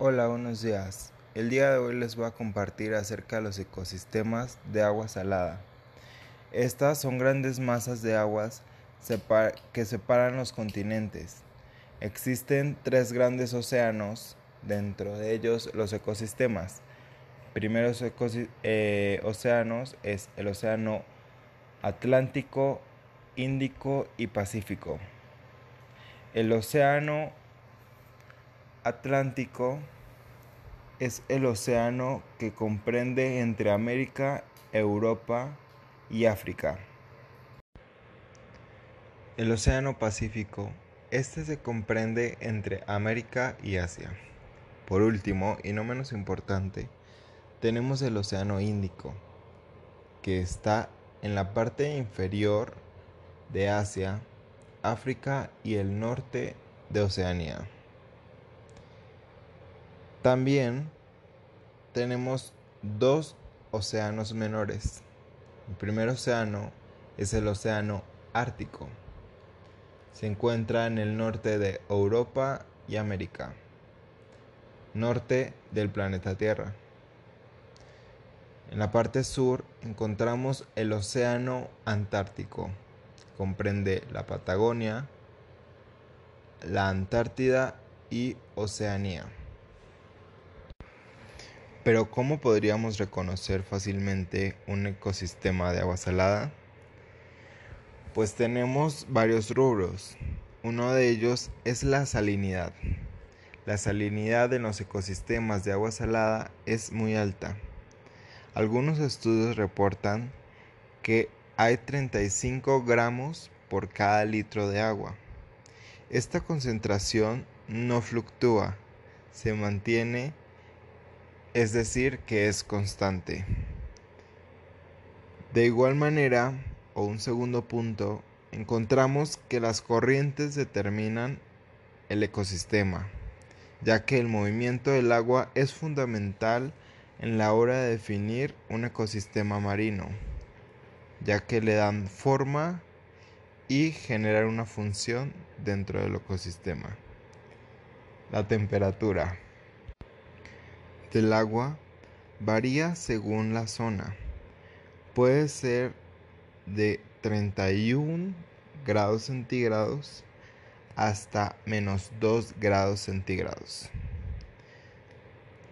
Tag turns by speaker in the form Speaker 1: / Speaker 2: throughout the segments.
Speaker 1: Hola, buenos días. El día de hoy les voy a compartir acerca de los ecosistemas de agua salada. Estas son grandes masas de aguas que separan los continentes. Existen tres grandes océanos, dentro de ellos los ecosistemas. Primeros eh, océanos es el océano Atlántico, Índico y Pacífico. El océano Atlántico es el océano que comprende entre América, Europa y África. El océano Pacífico, este se comprende entre América y Asia. Por último, y no menos importante, tenemos el océano Índico, que está en la parte inferior de Asia, África y el norte de Oceanía. También tenemos dos océanos menores. El primer océano es el océano Ártico. Se encuentra en el norte de Europa y América, norte del planeta Tierra. En la parte sur encontramos el océano Antártico. Comprende la Patagonia, la Antártida y Oceanía. Pero ¿cómo podríamos reconocer fácilmente un ecosistema de agua salada? Pues tenemos varios rubros. Uno de ellos es la salinidad. La salinidad en los ecosistemas de agua salada es muy alta. Algunos estudios reportan que hay 35 gramos por cada litro de agua. Esta concentración no fluctúa, se mantiene es decir, que es constante. De igual manera, o un segundo punto, encontramos que las corrientes determinan el ecosistema, ya que el movimiento del agua es fundamental en la hora de definir un ecosistema marino, ya que le dan forma y generar una función dentro del ecosistema. La temperatura del agua varía según la zona. Puede ser de 31 grados centígrados hasta menos 2 grados centígrados.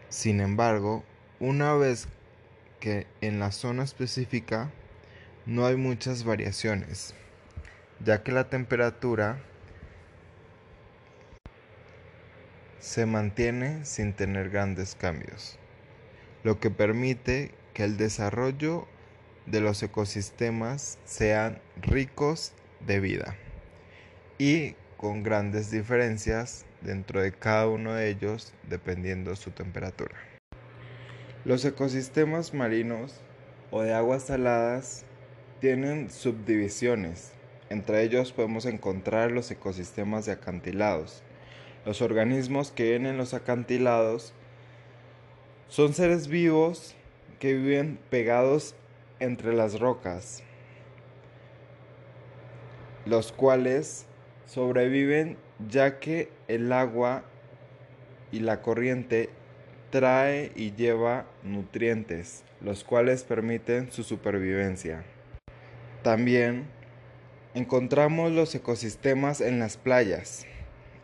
Speaker 1: Sin embargo, una vez que en la zona específica no hay muchas variaciones, ya que la temperatura se mantiene sin tener grandes cambios, lo que permite que el desarrollo de los ecosistemas sean ricos de vida y con grandes diferencias dentro de cada uno de ellos dependiendo su temperatura. Los ecosistemas marinos o de aguas saladas tienen subdivisiones. Entre ellos podemos encontrar los ecosistemas de acantilados, los organismos que viven en los acantilados son seres vivos que viven pegados entre las rocas, los cuales sobreviven ya que el agua y la corriente trae y lleva nutrientes, los cuales permiten su supervivencia. También encontramos los ecosistemas en las playas.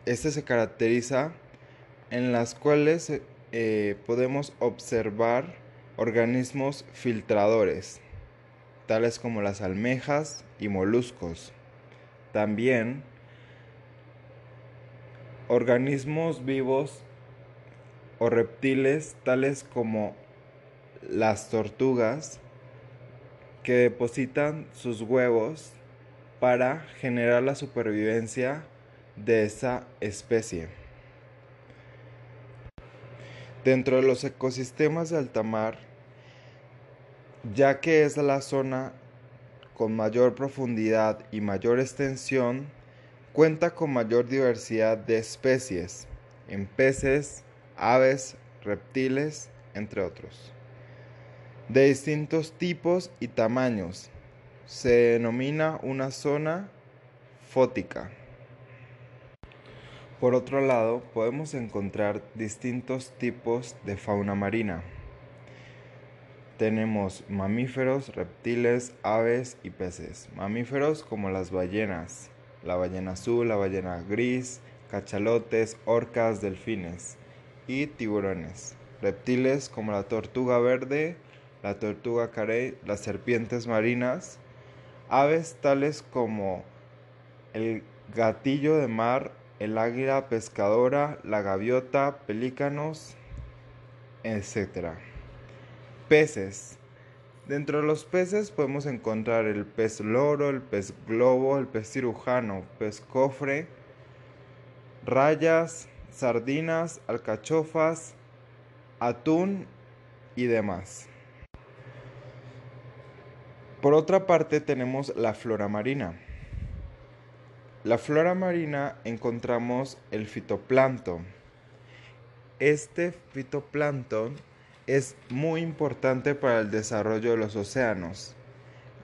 Speaker 1: Este se caracteriza en las cuales eh, podemos observar organismos filtradores, tales como las almejas y moluscos. También organismos vivos o reptiles tales como las tortugas que depositan sus huevos para generar la supervivencia de esa especie. Dentro de los ecosistemas de alta mar, ya que es la zona con mayor profundidad y mayor extensión, cuenta con mayor diversidad de especies, en peces, aves, reptiles, entre otros, de distintos tipos y tamaños. Se denomina una zona fótica. Por otro lado, podemos encontrar distintos tipos de fauna marina. Tenemos mamíferos, reptiles, aves y peces. Mamíferos como las ballenas, la ballena azul, la ballena gris, cachalotes, orcas, delfines y tiburones. Reptiles como la tortuga verde, la tortuga carey, las serpientes marinas. Aves tales como el gatillo de mar, el águila pescadora, la gaviota, pelícanos, etc. Peces. Dentro de los peces podemos encontrar el pez loro, el pez globo, el pez cirujano, pez cofre, rayas, sardinas, alcachofas, atún y demás. Por otra parte tenemos la flora marina. La flora marina encontramos el fitoplancton. Este fitoplancton es muy importante para el desarrollo de los océanos,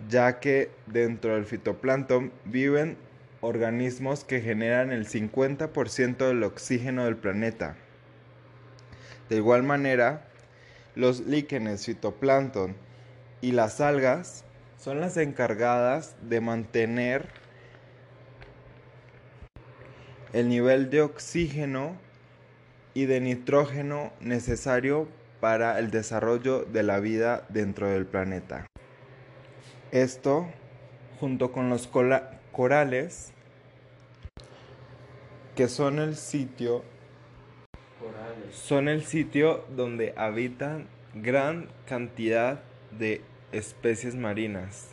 Speaker 1: ya que dentro del fitoplancton viven organismos que generan el 50% del oxígeno del planeta. De igual manera, los líquenes, fitoplancton y las algas son las encargadas de mantener el nivel de oxígeno y de nitrógeno necesario para el desarrollo de la vida dentro del planeta. Esto, junto con los corales, que son el sitio son el sitio donde habitan gran cantidad de especies marinas,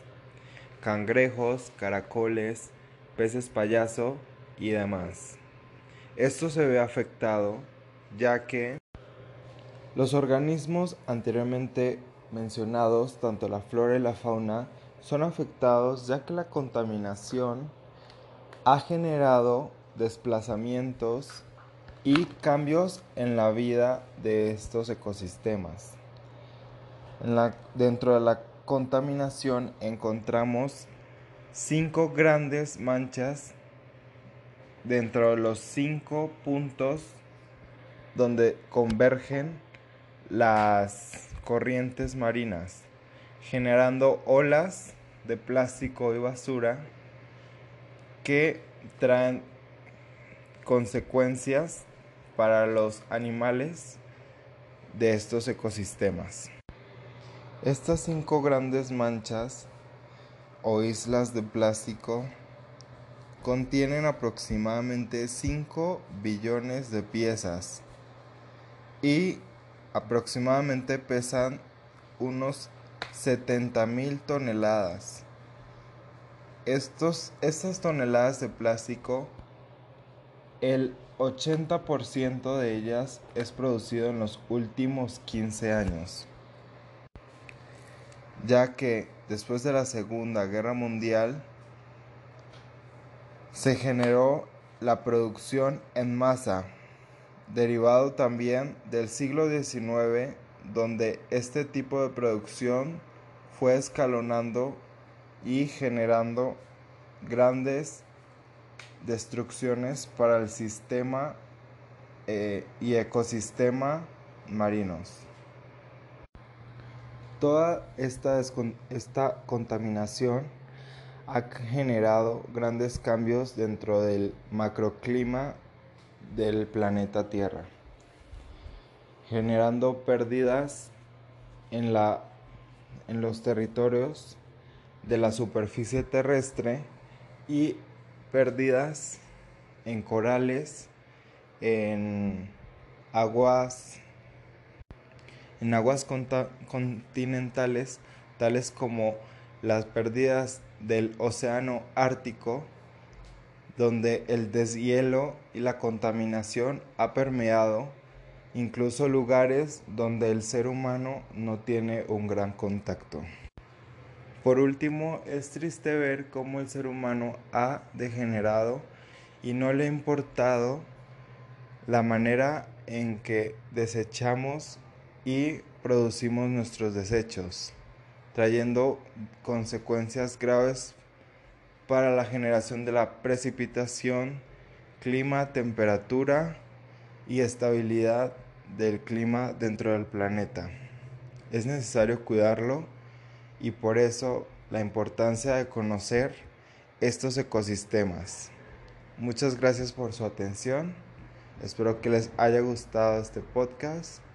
Speaker 1: cangrejos, caracoles, peces payaso y demás. Esto se ve afectado ya que los organismos anteriormente mencionados, tanto la flora y la fauna, son afectados ya que la contaminación ha generado desplazamientos y cambios en la vida de estos ecosistemas. dentro de la contaminación encontramos cinco grandes manchas dentro de los cinco puntos donde convergen las corrientes marinas, generando olas de plástico y basura que traen consecuencias para los animales de estos ecosistemas. Estas cinco grandes manchas o islas de plástico contienen aproximadamente 5 billones de piezas y aproximadamente pesan unos 70 mil toneladas. Estos, estas toneladas de plástico, el 80% de ellas es producido en los últimos 15 años, ya que después de la Segunda Guerra Mundial se generó la producción en masa derivado también del siglo XIX, donde este tipo de producción fue escalonando y generando grandes destrucciones para el sistema eh, y ecosistema marinos. Toda esta, esta contaminación ha generado grandes cambios dentro del macroclima del planeta Tierra, generando pérdidas en, la, en los territorios de la superficie terrestre y pérdidas en corales, en aguas, en aguas continentales, tales como las pérdidas del océano Ártico, donde el deshielo y la contaminación ha permeado incluso lugares donde el ser humano no tiene un gran contacto. Por último, es triste ver cómo el ser humano ha degenerado y no le ha importado la manera en que desechamos y producimos nuestros desechos, trayendo consecuencias graves para la generación de la precipitación, clima, temperatura y estabilidad del clima dentro del planeta. Es necesario cuidarlo y por eso la importancia de conocer estos ecosistemas. Muchas gracias por su atención. Espero que les haya gustado este podcast